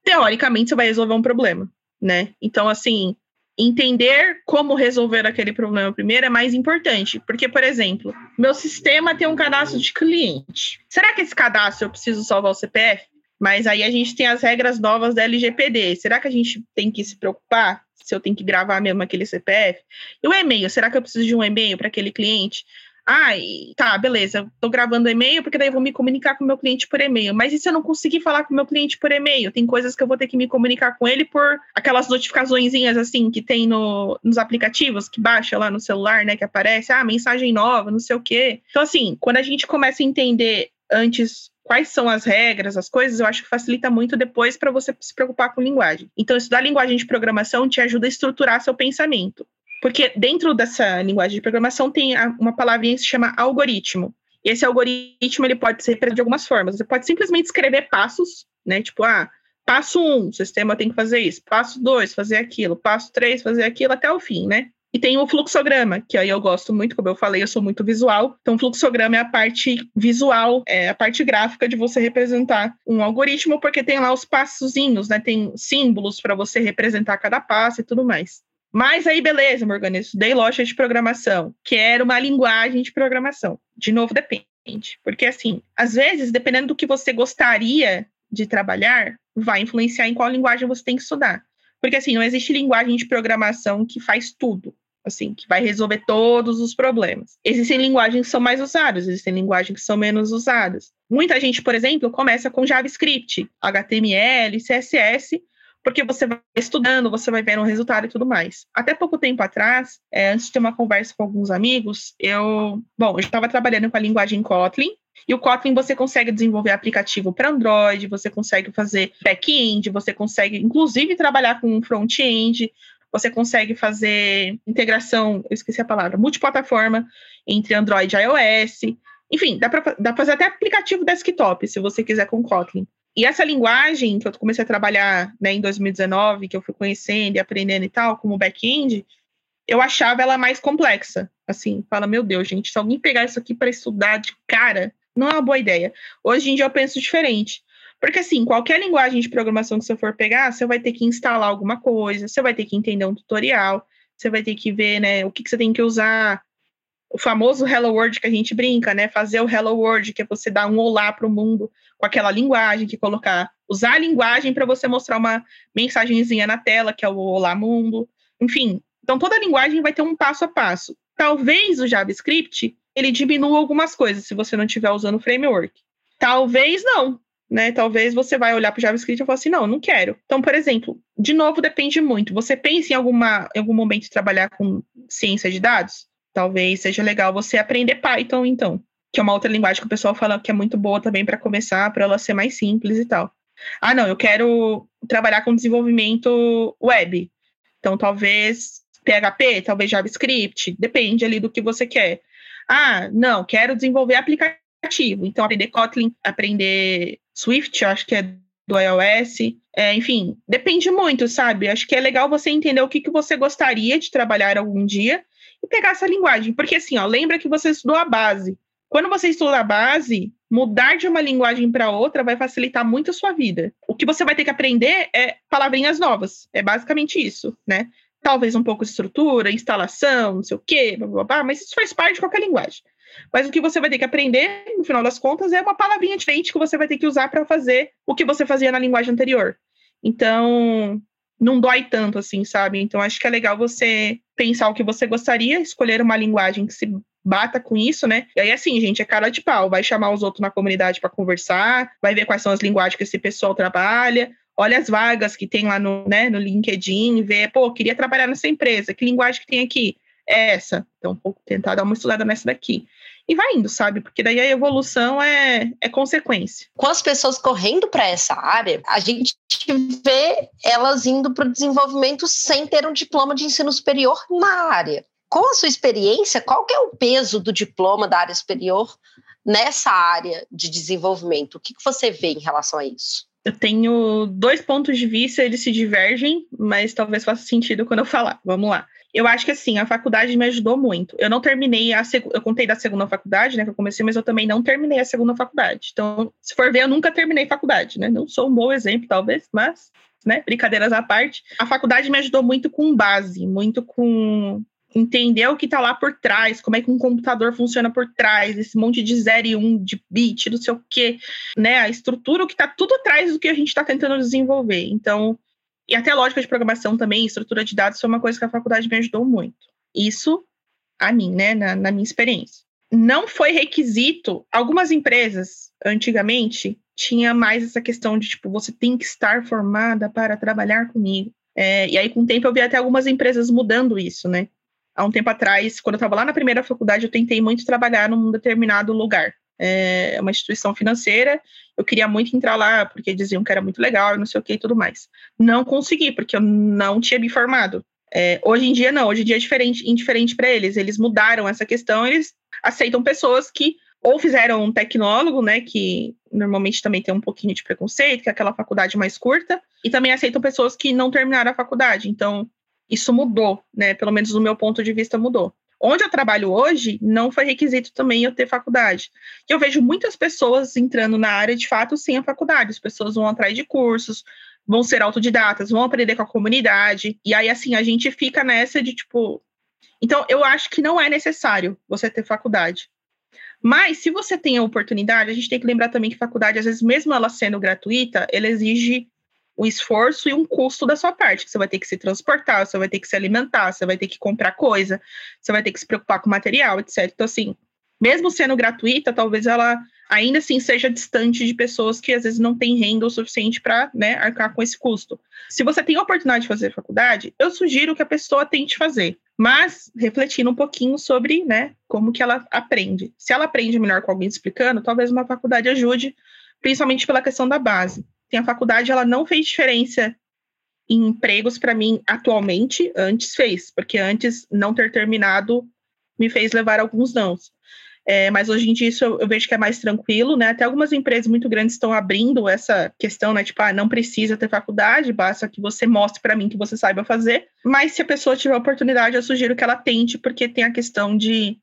teoricamente você vai resolver um problema, né? Então, assim, entender como resolver aquele problema primeiro é mais importante. Porque, por exemplo, meu sistema tem um cadastro de cliente. Será que esse cadastro eu preciso salvar o CPF? Mas aí a gente tem as regras novas da LGPD. Será que a gente tem que se preocupar se eu tenho que gravar mesmo aquele CPF? E o e-mail, será que eu preciso de um e-mail para aquele cliente? Ah, tá, beleza, estou gravando e-mail porque daí eu vou me comunicar com o meu cliente por e-mail. Mas e se eu não conseguir falar com o meu cliente por e-mail? Tem coisas que eu vou ter que me comunicar com ele por aquelas notificações assim que tem no, nos aplicativos que baixa lá no celular, né? Que aparece, ah, mensagem nova, não sei o quê. Então, assim, quando a gente começa a entender antes quais são as regras, as coisas, eu acho que facilita muito depois para você se preocupar com linguagem. Então, estudar linguagem de programação te ajuda a estruturar seu pensamento. Porque dentro dessa linguagem de programação tem uma palavrinha que se chama algoritmo. E esse algoritmo ele pode ser de algumas formas. Você pode simplesmente escrever passos, né? Tipo, ah, passo um, o sistema tem que fazer isso. Passo dois, fazer aquilo. Passo três, fazer aquilo até o fim, né? E tem o fluxograma, que aí eu gosto muito, como eu falei, eu sou muito visual. Então, o fluxograma é a parte visual, é a parte gráfica de você representar um algoritmo, porque tem lá os passozinhos, né? Tem símbolos para você representar cada passo e tudo mais. Mas aí, beleza, Morgana, eu estudei lógica de programação, que era uma linguagem de programação. De novo, depende. Porque, assim, às vezes, dependendo do que você gostaria de trabalhar, vai influenciar em qual linguagem você tem que estudar. Porque, assim, não existe linguagem de programação que faz tudo assim, que vai resolver todos os problemas. Existem linguagens que são mais usadas, existem linguagens que são menos usadas. Muita gente, por exemplo, começa com JavaScript, HTML, CSS, porque você vai estudando, você vai vendo o resultado e tudo mais. Até pouco tempo atrás, é, antes de ter uma conversa com alguns amigos, eu, bom, eu estava trabalhando com a linguagem Kotlin, e o Kotlin você consegue desenvolver aplicativo para Android, você consegue fazer back-end, você consegue inclusive trabalhar com front-end, você consegue fazer integração, eu esqueci a palavra, multiplataforma entre Android e iOS. Enfim, dá para fazer até aplicativo desktop, se você quiser com Kotlin. E essa linguagem que eu comecei a trabalhar né, em 2019, que eu fui conhecendo e aprendendo e tal, como back-end, eu achava ela mais complexa. Assim, fala, meu Deus, gente, se alguém pegar isso aqui para estudar de cara, não é uma boa ideia. Hoje em dia eu penso diferente. Porque, assim, qualquer linguagem de programação que você for pegar, você vai ter que instalar alguma coisa, você vai ter que entender um tutorial, você vai ter que ver, né, o que, que você tem que usar. O famoso Hello World que a gente brinca, né? Fazer o Hello World, que é você dar um olá para o mundo com aquela linguagem, que colocar, usar a linguagem para você mostrar uma mensagenzinha na tela, que é o Olá Mundo. Enfim, então toda linguagem vai ter um passo a passo. Talvez o JavaScript ele diminua algumas coisas se você não estiver usando o framework. Talvez não né? Talvez você vai olhar para o JavaScript e falar assim, não, não quero. Então, por exemplo, de novo, depende muito. Você pensa em, alguma, em algum momento trabalhar com ciência de dados? Talvez seja legal você aprender Python, então, que é uma outra linguagem que o pessoal fala que é muito boa também para começar, para ela ser mais simples e tal. Ah, não, eu quero trabalhar com desenvolvimento web. Então, talvez PHP, talvez JavaScript, depende ali do que você quer. Ah, não, quero desenvolver aplicativo. Então, aprender Kotlin, aprender Swift, acho que é do iOS. É, enfim, depende muito, sabe? Acho que é legal você entender o que, que você gostaria de trabalhar algum dia e pegar essa linguagem. Porque assim, ó, lembra que você estudou a base. Quando você estuda a base, mudar de uma linguagem para outra vai facilitar muito a sua vida. O que você vai ter que aprender é palavrinhas novas. É basicamente isso, né? Talvez um pouco de estrutura, instalação, não sei o quê, blá, blá, blá, mas isso faz parte de qualquer linguagem. Mas o que você vai ter que aprender, no final das contas, é uma palavrinha diferente que você vai ter que usar para fazer o que você fazia na linguagem anterior. Então, não dói tanto assim, sabe? Então, acho que é legal você pensar o que você gostaria, escolher uma linguagem que se bata com isso, né? E aí, assim, gente, é cara de pau. Vai chamar os outros na comunidade para conversar, vai ver quais são as linguagens que esse pessoal trabalha, olha as vagas que tem lá no, né, no LinkedIn, vê, pô, queria trabalhar nessa empresa, que linguagem que tem aqui? É essa. Então, vou tentar dar uma estudada nessa daqui. E vai indo, sabe? Porque daí a evolução é, é consequência. Com as pessoas correndo para essa área, a gente vê elas indo para o desenvolvimento sem ter um diploma de ensino superior na área. Com a sua experiência, qual que é o peso do diploma da área superior nessa área de desenvolvimento? O que, que você vê em relação a isso? Eu tenho dois pontos de vista, eles se divergem, mas talvez faça sentido quando eu falar. Vamos lá. Eu acho que assim, a faculdade me ajudou muito. Eu não terminei a seg... eu contei da segunda faculdade, né, que eu comecei, mas eu também não terminei a segunda faculdade. Então, se for ver, eu nunca terminei faculdade, né? Não sou um bom exemplo, talvez, mas, né, brincadeiras à parte. A faculdade me ajudou muito com base, muito com entender o que está lá por trás, como é que um computador funciona por trás, esse monte de 0 e 1 um, de bit, não sei o quê, né? A estrutura, o que está tudo atrás do que a gente está tentando desenvolver. Então, e até lógica de programação também, estrutura de dados, foi uma coisa que a faculdade me ajudou muito. Isso a mim, né, na, na minha experiência. Não foi requisito, algumas empresas, antigamente, tinha mais essa questão de, tipo, você tem que estar formada para trabalhar comigo. É, e aí, com o tempo, eu vi até algumas empresas mudando isso, né? Há um tempo atrás, quando eu estava lá na primeira faculdade, eu tentei muito trabalhar num determinado lugar. É uma instituição financeira, eu queria muito entrar lá, porque diziam que era muito legal, não sei o que e tudo mais. Não consegui, porque eu não tinha me formado. É, hoje em dia, não, hoje em dia é diferente, indiferente para eles. Eles mudaram essa questão, eles aceitam pessoas que ou fizeram um tecnólogo, né, que normalmente também tem um pouquinho de preconceito, que é aquela faculdade mais curta, e também aceitam pessoas que não terminaram a faculdade. Então, isso mudou, né? Pelo menos do meu ponto de vista mudou. Onde eu trabalho hoje, não foi requisito também eu ter faculdade. Eu vejo muitas pessoas entrando na área de fato sem a faculdade. As pessoas vão atrás de cursos, vão ser autodidatas, vão aprender com a comunidade. E aí, assim, a gente fica nessa de tipo. Então, eu acho que não é necessário você ter faculdade. Mas, se você tem a oportunidade, a gente tem que lembrar também que faculdade, às vezes, mesmo ela sendo gratuita, ela exige um esforço e um custo da sua parte, você vai ter que se transportar, você vai ter que se alimentar, você vai ter que comprar coisa, você vai ter que se preocupar com material, etc. Então, assim, mesmo sendo gratuita, talvez ela ainda assim seja distante de pessoas que às vezes não têm renda o suficiente para né, arcar com esse custo. Se você tem a oportunidade de fazer faculdade, eu sugiro que a pessoa tente fazer, mas refletindo um pouquinho sobre né, como que ela aprende. Se ela aprende melhor com alguém explicando, talvez uma faculdade ajude, principalmente pela questão da base tem a faculdade, ela não fez diferença em empregos para mim atualmente, antes fez, porque antes não ter terminado me fez levar alguns nãos. É, mas hoje em dia isso eu, eu, vejo que é mais tranquilo, né? Até algumas empresas muito grandes estão abrindo essa questão, né? Tipo, ah, não precisa ter faculdade, basta que você mostre para mim que você saiba fazer. Mas se a pessoa tiver oportunidade, eu sugiro que ela tente, porque tem a questão de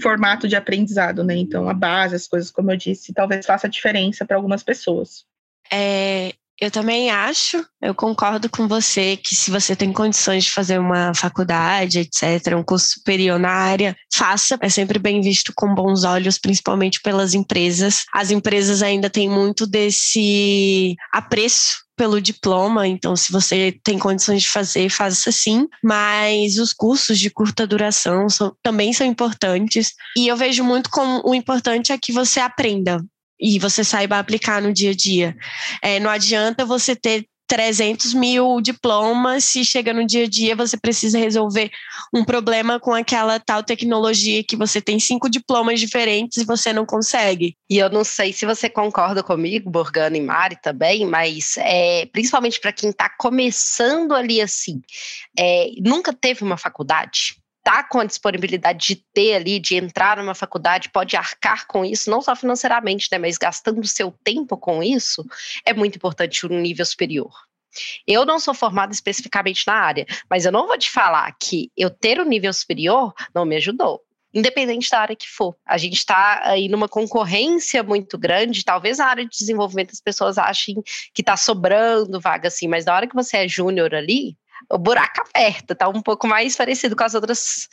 formato de aprendizado, né? Então, a base, as coisas, como eu disse, talvez faça diferença para algumas pessoas. É, eu também acho, eu concordo com você que se você tem condições de fazer uma faculdade, etc., um curso superior na área, faça. É sempre bem visto com bons olhos, principalmente pelas empresas. As empresas ainda têm muito desse apreço pelo diploma, então se você tem condições de fazer, faça sim, mas os cursos de curta duração são, também são importantes e eu vejo muito como o importante é que você aprenda, e você saiba aplicar no dia a dia. É, não adianta você ter 300 mil diplomas se chega no dia a dia você precisa resolver um problema com aquela tal tecnologia que você tem cinco diplomas diferentes e você não consegue. E eu não sei se você concorda comigo, Borgana e Mari também, mas é, principalmente para quem está começando ali assim, é, nunca teve uma faculdade, está com a disponibilidade de ter ali, de entrar numa faculdade, pode arcar com isso, não só financeiramente, né, mas gastando seu tempo com isso, é muito importante um nível superior. Eu não sou formada especificamente na área, mas eu não vou te falar que eu ter um nível superior não me ajudou independente da área que for. A gente está aí numa concorrência muito grande, talvez na área de desenvolvimento as pessoas achem que está sobrando vaga assim, mas na hora que você é júnior ali, o buraco aperta, tá um pouco mais parecido com as outras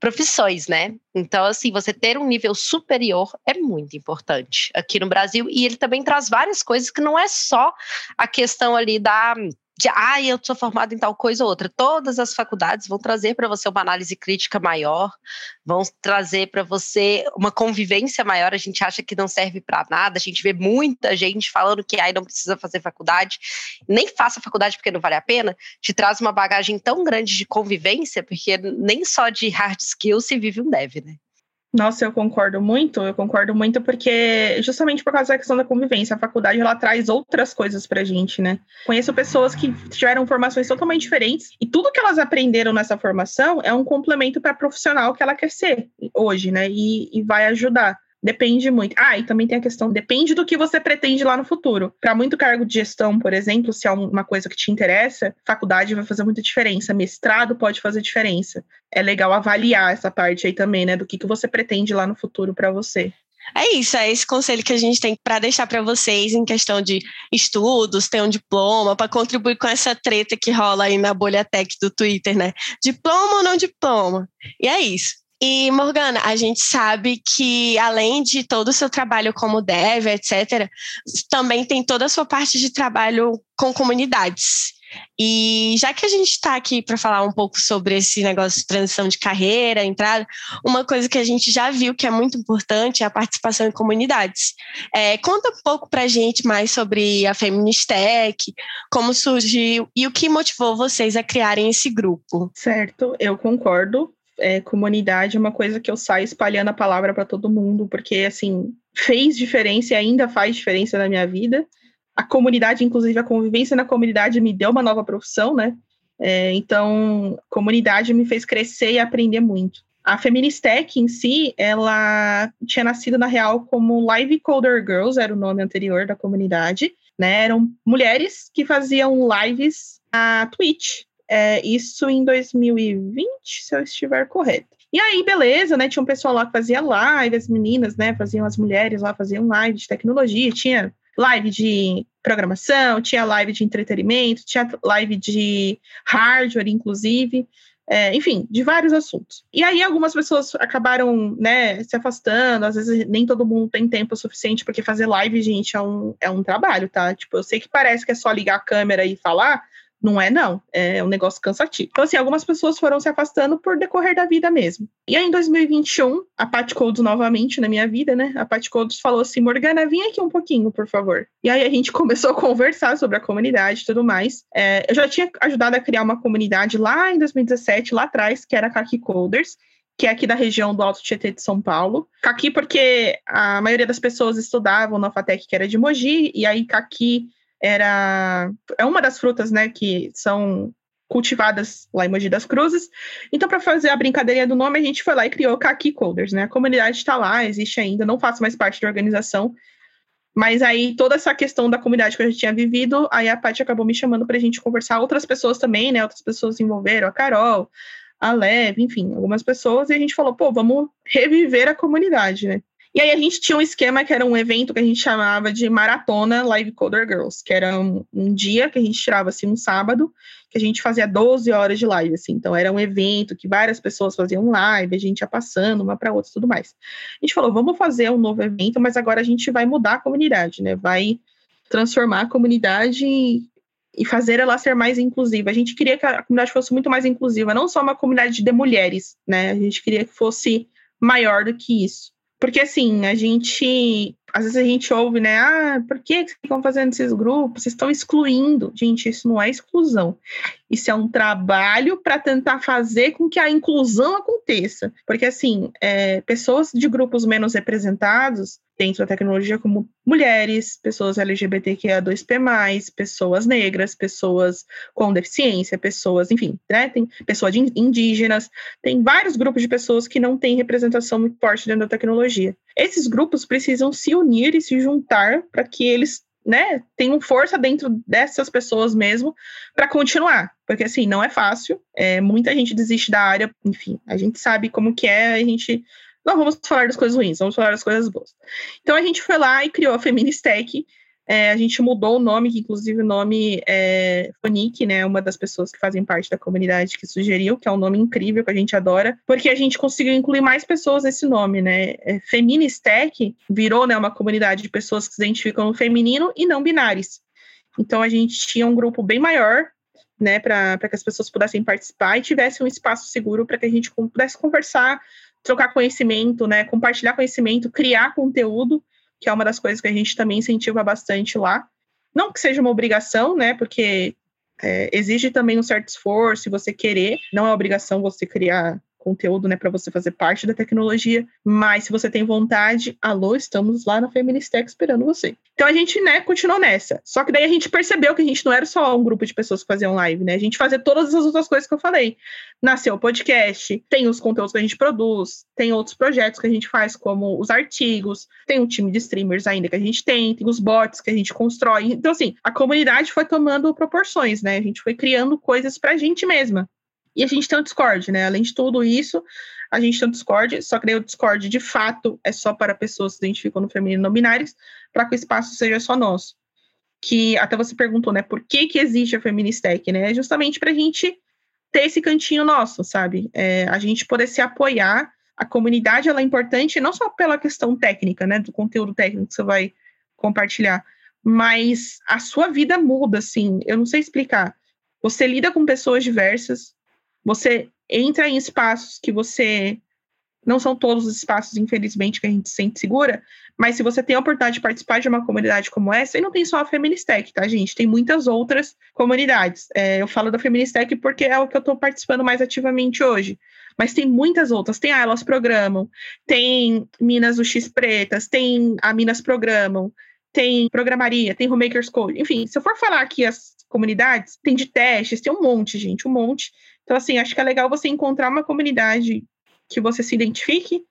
profissões, né? Então, assim, você ter um nível superior é muito importante aqui no Brasil e ele também traz várias coisas que não é só a questão ali da de, ah, eu sou formado em tal coisa ou outra. Todas as faculdades vão trazer para você uma análise crítica maior, vão trazer para você uma convivência maior. A gente acha que não serve para nada, a gente vê muita gente falando que aí não precisa fazer faculdade, nem faça faculdade porque não vale a pena, te traz uma bagagem tão grande de convivência, porque nem só de hard skills se vive um dev, né? Nossa, eu concordo muito, eu concordo muito porque justamente por causa da questão da convivência, a faculdade ela traz outras coisas pra gente, né? Conheço pessoas que tiveram formações totalmente diferentes e tudo que elas aprenderam nessa formação é um complemento para profissional que ela quer ser hoje, né? E, e vai ajudar. Depende muito. Ah, e também tem a questão, depende do que você pretende lá no futuro. Para muito cargo de gestão, por exemplo, se é uma coisa que te interessa, faculdade vai fazer muita diferença, mestrado pode fazer diferença. É legal avaliar essa parte aí também, né, do que, que você pretende lá no futuro para você. É isso, é esse conselho que a gente tem para deixar para vocês em questão de estudos, ter um diploma, para contribuir com essa treta que rola aí na bolha tech do Twitter, né? Diploma ou não diploma? E é isso. E, Morgana, a gente sabe que, além de todo o seu trabalho como dev, etc., também tem toda a sua parte de trabalho com comunidades. E já que a gente está aqui para falar um pouco sobre esse negócio de transição de carreira, entrada, uma coisa que a gente já viu que é muito importante é a participação em comunidades. É, conta um pouco para a gente mais sobre a Feministec, como surgiu e o que motivou vocês a criarem esse grupo. Certo, eu concordo é, comunidade é uma coisa que eu saio espalhando a palavra para todo mundo, porque, assim, fez diferença e ainda faz diferença na minha vida. A comunidade, inclusive, a convivência na comunidade me deu uma nova profissão, né? É, então, comunidade me fez crescer e aprender muito. A Feministec em si, ela tinha nascido na real como Live Coder Girls, era o nome anterior da comunidade, né? Eram mulheres que faziam lives na Twitch, é, isso em 2020, se eu estiver correto. E aí, beleza, né? Tinha um pessoal lá que fazia live, as meninas, né? Faziam as mulheres lá, faziam live de tecnologia, tinha live de programação, tinha live de entretenimento, tinha live de hardware, inclusive. É, enfim, de vários assuntos. E aí algumas pessoas acabaram, né, se afastando, às vezes nem todo mundo tem tempo suficiente, porque fazer live, gente, é um, é um trabalho, tá? Tipo, eu sei que parece que é só ligar a câmera e falar, não é, não. É um negócio cansativo. Então, assim, algumas pessoas foram se afastando por decorrer da vida mesmo. E aí, em 2021, a Pat Codes novamente na minha vida, né? A Pat Codes falou assim: Morgana, vem aqui um pouquinho, por favor. E aí a gente <laughs> começou a conversar sobre a comunidade e tudo mais. É, eu já tinha ajudado a criar uma comunidade lá em 2017, lá atrás, que era a Kaki Coders que é aqui da região do Alto Tietê de São Paulo. Caqui porque a maioria das pessoas estudavam na FATEC, que era de Mogi, e aí Caqui era é uma das frutas, né, que são cultivadas lá em Mogi das Cruzes. Então, para fazer a brincadeirinha do nome, a gente foi lá e criou Kaki Coders, né? A comunidade está lá, existe ainda, não faço mais parte da organização. Mas aí, toda essa questão da comunidade que eu já tinha vivido, aí a Paty acabou me chamando para a gente conversar. Outras pessoas também, né? Outras pessoas se envolveram, a Carol, a Leve, enfim, algumas pessoas. E a gente falou, pô, vamos reviver a comunidade, né? E aí a gente tinha um esquema que era um evento que a gente chamava de Maratona Live Coder Girls, que era um, um, dia que a gente tirava assim um sábado, que a gente fazia 12 horas de live, assim. Então era um evento que várias pessoas faziam live, a gente ia passando uma para outra tudo mais. A gente falou, vamos fazer um novo evento, mas agora a gente vai mudar a comunidade, né? Vai transformar a comunidade e fazer ela ser mais inclusiva. A gente queria que a comunidade fosse muito mais inclusiva, não só uma comunidade de mulheres, né? A gente queria que fosse maior do que isso. Porque assim, a gente. Às vezes a gente ouve, né? Ah, por que vocês estão fazendo esses grupos? Vocês estão excluindo. Gente, isso não é exclusão. Isso é um trabalho para tentar fazer com que a inclusão aconteça. Porque, assim, é, pessoas de grupos menos representados dentro da tecnologia, como mulheres, pessoas LGBTQIA2P, pessoas negras, pessoas com deficiência, pessoas, enfim, né, tem pessoas indígenas, tem vários grupos de pessoas que não têm representação muito forte dentro da tecnologia. Esses grupos precisam se unir e se juntar para que eles né, tenham força dentro dessas pessoas mesmo para continuar, porque assim, não é fácil, é, muita gente desiste da área, enfim, a gente sabe como que é, a gente não vamos falar das coisas ruins, vamos falar das coisas boas. Então a gente foi lá e criou a Feministec. É, a gente mudou o nome, que inclusive o nome é Fonique, né? Uma das pessoas que fazem parte da comunidade que sugeriu, que é um nome incrível que a gente adora, porque a gente conseguiu incluir mais pessoas nesse nome, né? É, Feministec virou né, uma comunidade de pessoas que se identificam no feminino e não binários. Então a gente tinha um grupo bem maior, né, para que as pessoas pudessem participar e tivesse um espaço seguro para que a gente pudesse conversar, trocar conhecimento, né, compartilhar conhecimento, criar conteúdo, que é uma das coisas que a gente também incentiva bastante lá. Não que seja uma obrigação, né, porque é, exige também um certo esforço e você querer, não é obrigação você criar conteúdo, né, para você fazer parte da tecnologia, mas se você tem vontade, alô, estamos lá na Feministech esperando você. Então a gente, né, continuou nessa. Só que daí a gente percebeu que a gente não era só um grupo de pessoas que faziam live, né? A gente fazia todas as outras coisas que eu falei. Nasceu o podcast, tem os conteúdos que a gente produz, tem outros projetos que a gente faz, como os artigos, tem um time de streamers ainda que a gente tem, tem os bots que a gente constrói. Então, assim, a comunidade foi tomando proporções, né? A gente foi criando coisas pra gente mesma. E a gente tem o Discord, né? Além de tudo isso, a gente tem o Discord, só que daí o Discord, de fato, é só para pessoas que se identificam no feminino não binários, para que o espaço seja só nosso. Que até você perguntou, né? Por que, que existe a Feministec, né? É justamente para a gente ter esse cantinho nosso, sabe? É, a gente poder se apoiar. A comunidade, ela é importante não só pela questão técnica, né? Do conteúdo técnico que você vai compartilhar, mas a sua vida muda, assim. Eu não sei explicar. Você lida com pessoas diversas, você entra em espaços que você. Não são todos os espaços, infelizmente, que a gente se sente segura, mas se você tem a oportunidade de participar de uma comunidade como essa, e não tem só a Feministec, tá, gente? Tem muitas outras comunidades. É, eu falo da Feministec porque é o que eu estou participando mais ativamente hoje. Mas tem muitas outras. Tem a Elas Programam, tem Minas UX Pretas, tem a Minas Programam, tem Programaria, tem Homemakers Code. Enfim, se eu for falar aqui as comunidades, tem de testes, tem um monte, gente, um monte. Então, assim, acho que é legal você encontrar uma comunidade que você se identifique,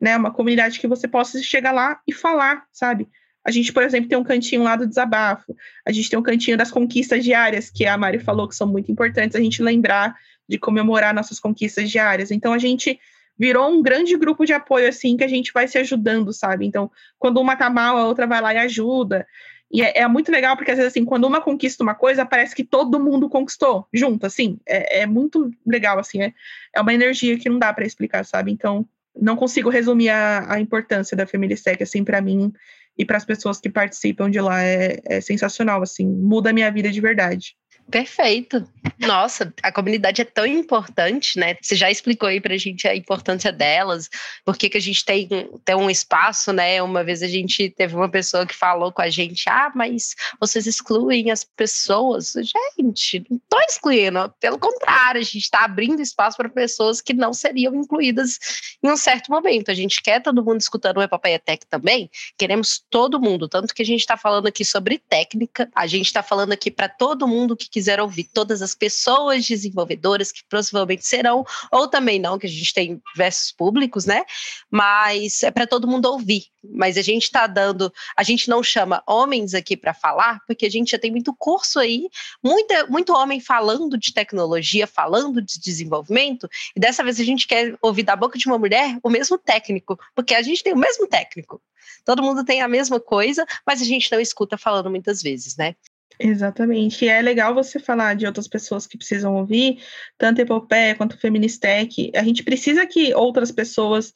né? Uma comunidade que você possa chegar lá e falar, sabe? A gente, por exemplo, tem um cantinho lá do desabafo, a gente tem um cantinho das conquistas diárias, que a Mari falou que são muito importantes, a gente lembrar de comemorar nossas conquistas diárias. Então, a gente virou um grande grupo de apoio, assim, que a gente vai se ajudando, sabe? Então, quando uma tá mal, a outra vai lá e ajuda. E é, é, muito legal, porque às vezes, assim, quando uma conquista uma coisa, parece que todo mundo conquistou junto, assim. É, é muito legal, assim. É, é uma energia que não dá para explicar, sabe? Então, não consigo resumir a, a importância da Feministec, assim, para mim e para as pessoas que participam de lá. É, é sensacional, assim. Muda a minha vida de verdade. Perfeito. Nossa, a comunidade é tão importante, né? Você já explicou aí pra gente a importância delas, por que a gente tem, tem um espaço, né? Uma vez a gente teve uma pessoa que falou com a gente: ah, mas vocês excluem as pessoas. Gente, não tô excluindo, pelo contrário, a gente está abrindo espaço para pessoas que não seriam incluídas em um certo momento. A gente quer todo mundo escutando o Epopeia Tech também, queremos todo mundo, tanto que a gente está falando aqui sobre técnica, a gente está falando aqui para todo mundo que quiser ouvir todas as pessoas desenvolvedoras que possivelmente serão, ou também não, que a gente tem diversos públicos, né? Mas é para todo mundo ouvir. Mas a gente está dando, a gente não chama homens aqui para falar, porque a gente já tem muito curso aí, muita, muito homem falando de tecnologia, falando de desenvolvimento, e dessa vez a gente quer ouvir da boca de uma mulher o mesmo técnico, porque a gente tem o mesmo técnico. Todo mundo tem a mesma coisa, mas a gente não escuta falando muitas vezes, né? Exatamente. E é legal você falar de outras pessoas que precisam ouvir, tanto Epopeia quanto Feministec. A gente precisa que outras pessoas,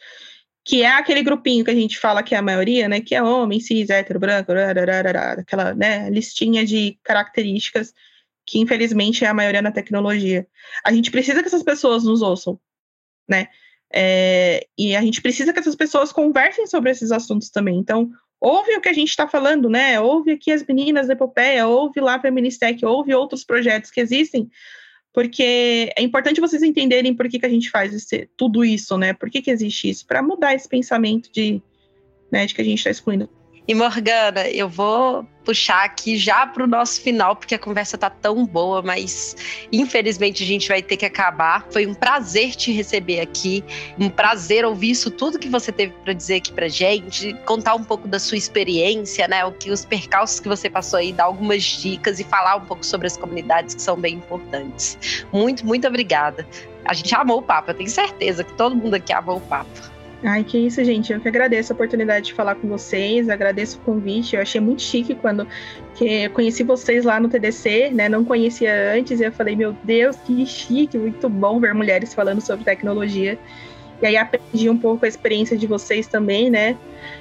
que é aquele grupinho que a gente fala que é a maioria, né? Que é homem, cis, hétero, branco, aquela né, listinha de características que infelizmente é a maioria na tecnologia. A gente precisa que essas pessoas nos ouçam, né? É, e a gente precisa que essas pessoas conversem sobre esses assuntos também. Então, ouve o que a gente está falando, né? Ouve aqui as meninas da Epopeia, ouve lá a Ministec, ouve outros projetos que existem, porque é importante vocês entenderem por que, que a gente faz esse, tudo isso, né? Por que, que existe isso? Para mudar esse pensamento de, né, de que a gente está excluindo e Morgana, eu vou puxar aqui já para o nosso final, porque a conversa tá tão boa, mas infelizmente a gente vai ter que acabar. Foi um prazer te receber aqui, um prazer ouvir isso tudo que você teve para dizer aqui para gente, contar um pouco da sua experiência, né, o que os percalços que você passou aí, dar algumas dicas e falar um pouco sobre as comunidades que são bem importantes. Muito, muito obrigada. A gente amou o papo, eu tenho certeza que todo mundo aqui amou o papo. Ai, que isso, gente. Eu que agradeço a oportunidade de falar com vocês, agradeço o convite. Eu achei muito chique quando que conheci vocês lá no TDC, né? Não conhecia antes e eu falei, meu Deus, que chique, muito bom ver mulheres falando sobre tecnologia. e aí aprendi um pouco a experiência de vocês também, né?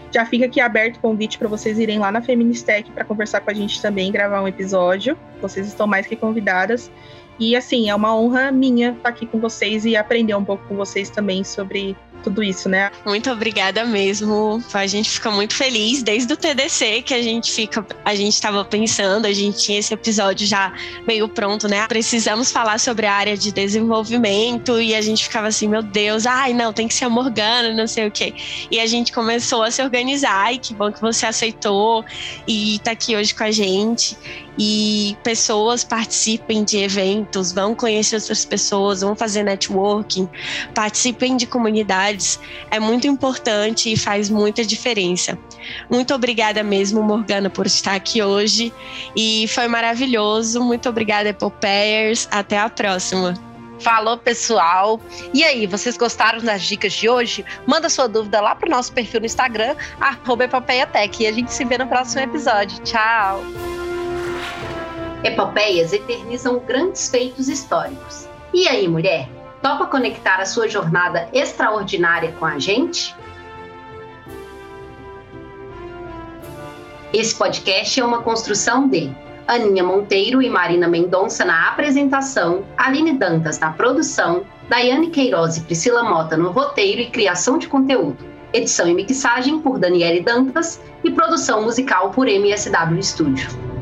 Já fica aqui aberto o convite para vocês irem lá na Feministec para conversar com a gente também, gravar um episódio. Vocês estão mais que convidadas. E assim, é uma honra minha estar aqui com vocês e aprender um pouco com vocês também sobre tudo isso, né? Muito obrigada mesmo. A gente fica muito feliz desde o TDC que a gente fica, a gente estava pensando, a gente tinha esse episódio já meio pronto, né? Precisamos falar sobre a área de desenvolvimento e a gente ficava assim, meu Deus, ai não, tem que ser a Morgana, não sei o quê. E a gente começou a se organizar e que bom que você aceitou e tá aqui hoje com a gente e pessoas participem de eventos, vão conhecer outras pessoas, vão fazer networking, participem de comunidades, é muito importante e faz muita diferença. Muito obrigada mesmo, Morgana, por estar aqui hoje e foi maravilhoso. Muito obrigada, Epopeiers. Até a próxima. Falou, pessoal. E aí, vocês gostaram das dicas de hoje? Manda sua dúvida lá pro nosso perfil no Instagram, arroba E a gente se vê no próximo episódio. Tchau! Epopeias eternizam grandes feitos históricos. E aí, mulher? Topa conectar a sua jornada extraordinária com a gente? Esse podcast é uma construção de Aninha Monteiro e Marina Mendonça na apresentação, Aline Dantas na produção, Daiane Queiroz e Priscila Mota no roteiro e criação de conteúdo, edição e mixagem por Daniele Dantas e produção musical por MSW Studio.